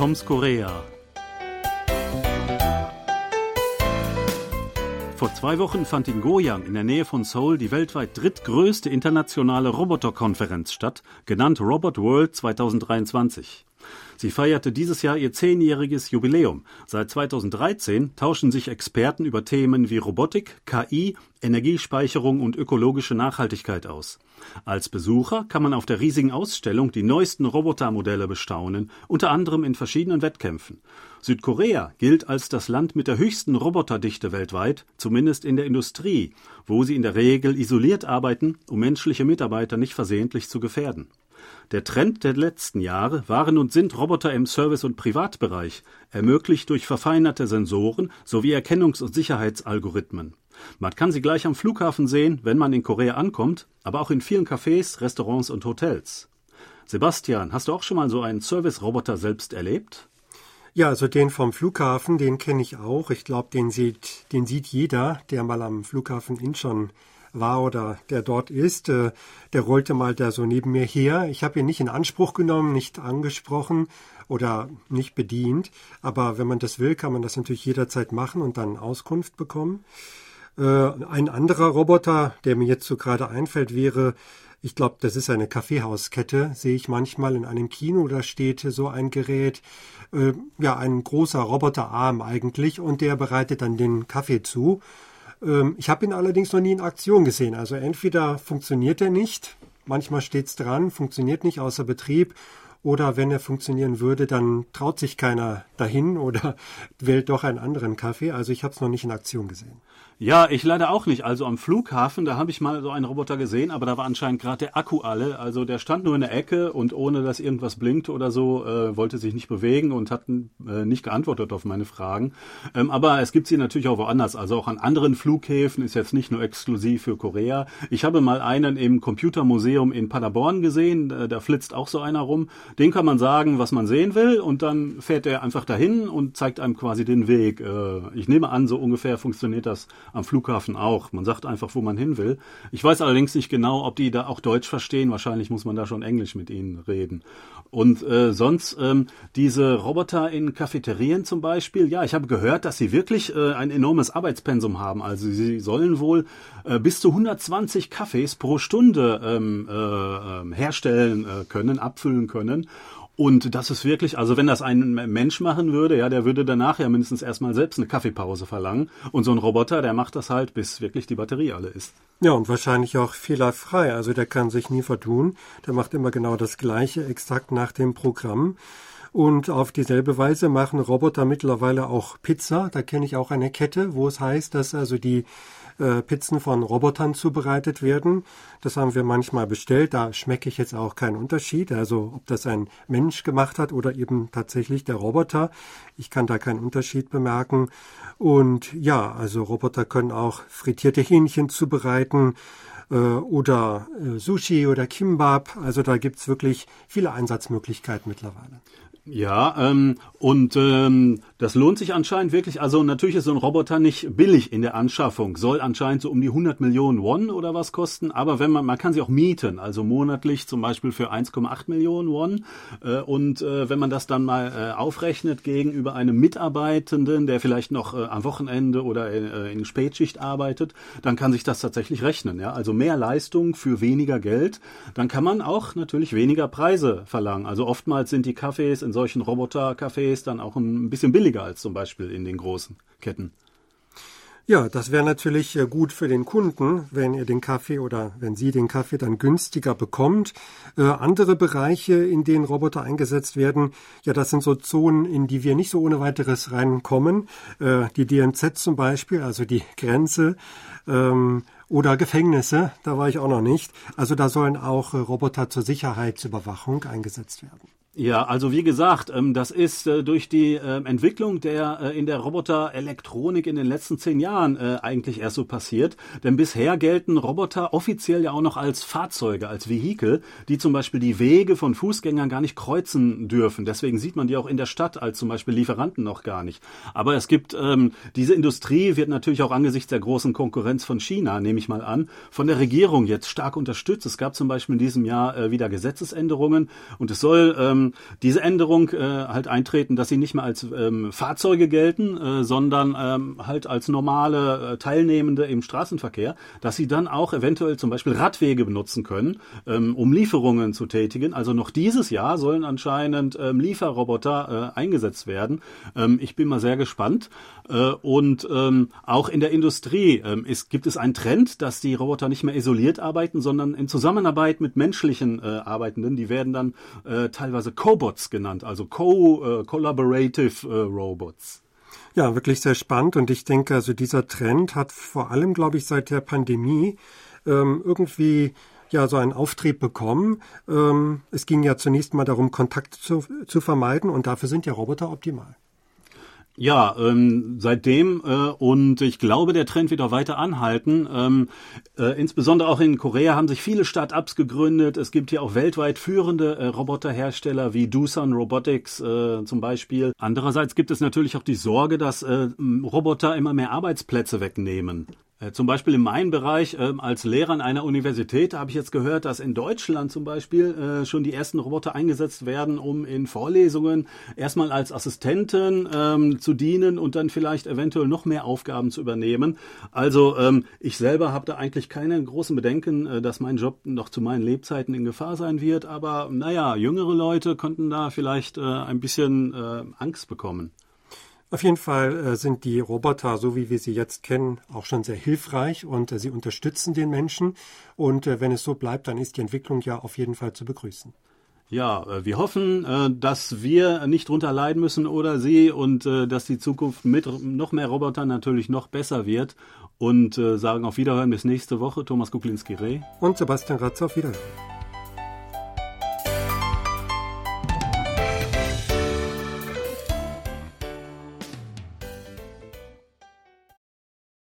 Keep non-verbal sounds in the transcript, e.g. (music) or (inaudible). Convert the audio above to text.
Toms Korea. Vor zwei Wochen fand in Goyang in der Nähe von Seoul die weltweit drittgrößte internationale Roboterkonferenz statt, genannt Robot World 2023. Sie feierte dieses Jahr ihr zehnjähriges Jubiläum. Seit 2013 tauschen sich Experten über Themen wie Robotik, KI, Energiespeicherung und ökologische Nachhaltigkeit aus. Als Besucher kann man auf der riesigen Ausstellung die neuesten Robotermodelle bestaunen, unter anderem in verschiedenen Wettkämpfen. Südkorea gilt als das Land mit der höchsten Roboterdichte weltweit, zumindest in der Industrie, wo sie in der Regel isoliert arbeiten, um menschliche Mitarbeiter nicht versehentlich zu gefährden. Der Trend der letzten Jahre waren und sind Roboter im Service- und Privatbereich, ermöglicht durch verfeinerte Sensoren sowie Erkennungs- und Sicherheitsalgorithmen. Man kann sie gleich am Flughafen sehen, wenn man in Korea ankommt, aber auch in vielen Cafés, Restaurants und Hotels. Sebastian, hast du auch schon mal so einen Service-Roboter selbst erlebt? Ja, also den vom Flughafen, den kenne ich auch. Ich glaube, den sieht, den sieht jeder, der mal am Flughafen Incheon war oder der dort ist, äh, der rollte mal da so neben mir her. Ich habe ihn nicht in Anspruch genommen, nicht angesprochen oder nicht bedient. Aber wenn man das will, kann man das natürlich jederzeit machen und dann Auskunft bekommen. Äh, ein anderer Roboter, der mir jetzt so gerade einfällt, wäre ich glaube, das ist eine Kaffeehauskette, sehe ich manchmal in einem Kino, da steht so ein Gerät, äh, ja, ein großer Roboterarm eigentlich, und der bereitet dann den Kaffee zu. Ähm, ich habe ihn allerdings noch nie in Aktion gesehen. Also entweder funktioniert er nicht, manchmal steht es dran, funktioniert nicht außer Betrieb, oder wenn er funktionieren würde, dann traut sich keiner dahin oder (laughs) wählt doch einen anderen Kaffee. Also ich habe es noch nicht in Aktion gesehen. Ja, ich leider auch nicht. Also am Flughafen, da habe ich mal so einen Roboter gesehen, aber da war anscheinend gerade der Akku alle. Also der stand nur in der Ecke und ohne dass irgendwas blinkte oder so, äh, wollte sich nicht bewegen und hat äh, nicht geantwortet auf meine Fragen. Ähm, aber es gibt sie natürlich auch woanders. Also auch an anderen Flughäfen ist jetzt nicht nur exklusiv für Korea. Ich habe mal einen im Computermuseum in Paderborn gesehen. Da flitzt auch so einer rum. Den kann man sagen, was man sehen will und dann fährt er einfach dahin und zeigt einem quasi den Weg. Äh, ich nehme an, so ungefähr funktioniert das am Flughafen auch. Man sagt einfach, wo man hin will. Ich weiß allerdings nicht genau, ob die da auch Deutsch verstehen. Wahrscheinlich muss man da schon Englisch mit ihnen reden. Und äh, sonst ähm, diese Roboter in Cafeterien zum Beispiel. Ja, ich habe gehört, dass sie wirklich äh, ein enormes Arbeitspensum haben. Also sie sollen wohl äh, bis zu 120 Kaffees pro Stunde ähm, äh, ähm, herstellen äh, können, abfüllen können. Und das ist wirklich, also wenn das ein Mensch machen würde, ja, der würde danach ja mindestens erstmal selbst eine Kaffeepause verlangen. Und so ein Roboter, der macht das halt, bis wirklich die Batterie alle ist. Ja, und wahrscheinlich auch fehlerfrei. Also der kann sich nie vertun. Der macht immer genau das Gleiche, exakt nach dem Programm. Und auf dieselbe Weise machen Roboter mittlerweile auch Pizza. Da kenne ich auch eine Kette, wo es heißt, dass also die äh, Pizzen von Robotern zubereitet werden. Das haben wir manchmal bestellt. Da schmecke ich jetzt auch keinen Unterschied. Also ob das ein Mensch gemacht hat oder eben tatsächlich der Roboter. Ich kann da keinen Unterschied bemerken. Und ja, also Roboter können auch frittierte Hähnchen zubereiten äh, oder äh, Sushi oder Kimbab. Also da gibt's wirklich viele Einsatzmöglichkeiten mittlerweile. Ja, ähm, und ähm, das lohnt sich anscheinend wirklich. Also natürlich ist so ein Roboter nicht billig in der Anschaffung, soll anscheinend so um die 100 Millionen Won oder was kosten. Aber wenn man, man kann sie auch mieten, also monatlich zum Beispiel für 1,8 Millionen Won. Äh, und äh, wenn man das dann mal äh, aufrechnet gegenüber einem Mitarbeitenden, der vielleicht noch äh, am Wochenende oder in, äh, in Spätschicht arbeitet, dann kann sich das tatsächlich rechnen. Ja, also mehr Leistung für weniger Geld. Dann kann man auch natürlich weniger Preise verlangen. Also oftmals sind die Kaffees in solchen Robotercafés dann auch ein bisschen billiger als zum Beispiel in den großen Ketten. Ja, das wäre natürlich äh, gut für den Kunden, wenn ihr den Kaffee oder wenn sie den Kaffee dann günstiger bekommt. Äh, andere Bereiche, in denen Roboter eingesetzt werden, ja, das sind so Zonen, in die wir nicht so ohne weiteres reinkommen. Äh, die DMZ zum Beispiel, also die Grenze. Ähm, oder Gefängnisse, da war ich auch noch nicht. Also da sollen auch äh, Roboter zur Sicherheitsüberwachung eingesetzt werden. Ja, also wie gesagt, ähm, das ist äh, durch die ähm, Entwicklung der äh, in der Roboterelektronik in den letzten zehn Jahren äh, eigentlich erst so passiert. Denn bisher gelten Roboter offiziell ja auch noch als Fahrzeuge, als Vehikel, die zum Beispiel die Wege von Fußgängern gar nicht kreuzen dürfen. Deswegen sieht man die auch in der Stadt als zum Beispiel Lieferanten noch gar nicht. Aber es gibt ähm, diese Industrie wird natürlich auch angesichts der großen Konkurrenz von China, nehme ich mal an, von der Regierung jetzt stark unterstützt. Es gab zum Beispiel in diesem Jahr wieder Gesetzesänderungen und es soll diese Änderung äh, halt eintreten, dass sie nicht mehr als ähm, Fahrzeuge gelten, äh, sondern ähm, halt als normale äh, Teilnehmende im Straßenverkehr, dass sie dann auch eventuell zum Beispiel Radwege benutzen können, ähm, um Lieferungen zu tätigen. Also noch dieses Jahr sollen anscheinend ähm, Lieferroboter äh, eingesetzt werden. Ähm, ich bin mal sehr gespannt. Äh, und ähm, auch in der Industrie ähm, ist, gibt es einen Trend, dass die Roboter nicht mehr isoliert arbeiten, sondern in Zusammenarbeit mit menschlichen äh, Arbeitenden. Die werden dann äh, teilweise Cobots genannt, also Co, äh, Collaborative äh, Robots. Ja, wirklich sehr spannend. Und ich denke, also dieser Trend hat vor allem, glaube ich, seit der Pandemie ähm, irgendwie ja so einen Auftrieb bekommen. Ähm, es ging ja zunächst mal darum, Kontakt zu, zu vermeiden und dafür sind ja Roboter optimal. Ja, ähm, seitdem äh, und ich glaube, der Trend wird auch weiter anhalten. Ähm, äh, insbesondere auch in Korea haben sich viele Start-ups gegründet. Es gibt hier auch weltweit führende äh, Roboterhersteller wie Doosan Robotics äh, zum Beispiel. Andererseits gibt es natürlich auch die Sorge, dass äh, Roboter immer mehr Arbeitsplätze wegnehmen. Äh, zum Beispiel in meinem Bereich äh, als Lehrer an einer Universität habe ich jetzt gehört, dass in Deutschland zum Beispiel äh, schon die ersten Roboter eingesetzt werden, um in Vorlesungen erstmal als Assistenten ähm, zu dienen und dann vielleicht eventuell noch mehr Aufgaben zu übernehmen. Also ähm, ich selber habe da eigentlich keine großen Bedenken, äh, dass mein Job noch zu meinen Lebzeiten in Gefahr sein wird. Aber naja, jüngere Leute könnten da vielleicht ein bisschen Angst bekommen. Auf jeden Fall äh, sind die Roboter, so wie wir sie jetzt kennen, auch schon sehr hilfreich und äh, sie unterstützen den Menschen. Und äh, wenn es so bleibt, dann ist die Entwicklung ja auf jeden Fall zu begrüßen. Ja, wir hoffen, dass wir nicht drunter leiden müssen oder Sie und dass die Zukunft mit noch mehr Robotern natürlich noch besser wird. Und sagen auf Wiederhören bis nächste Woche. Thomas Kuklinski-Reh. Und Sebastian Ratz auf Wiederhören.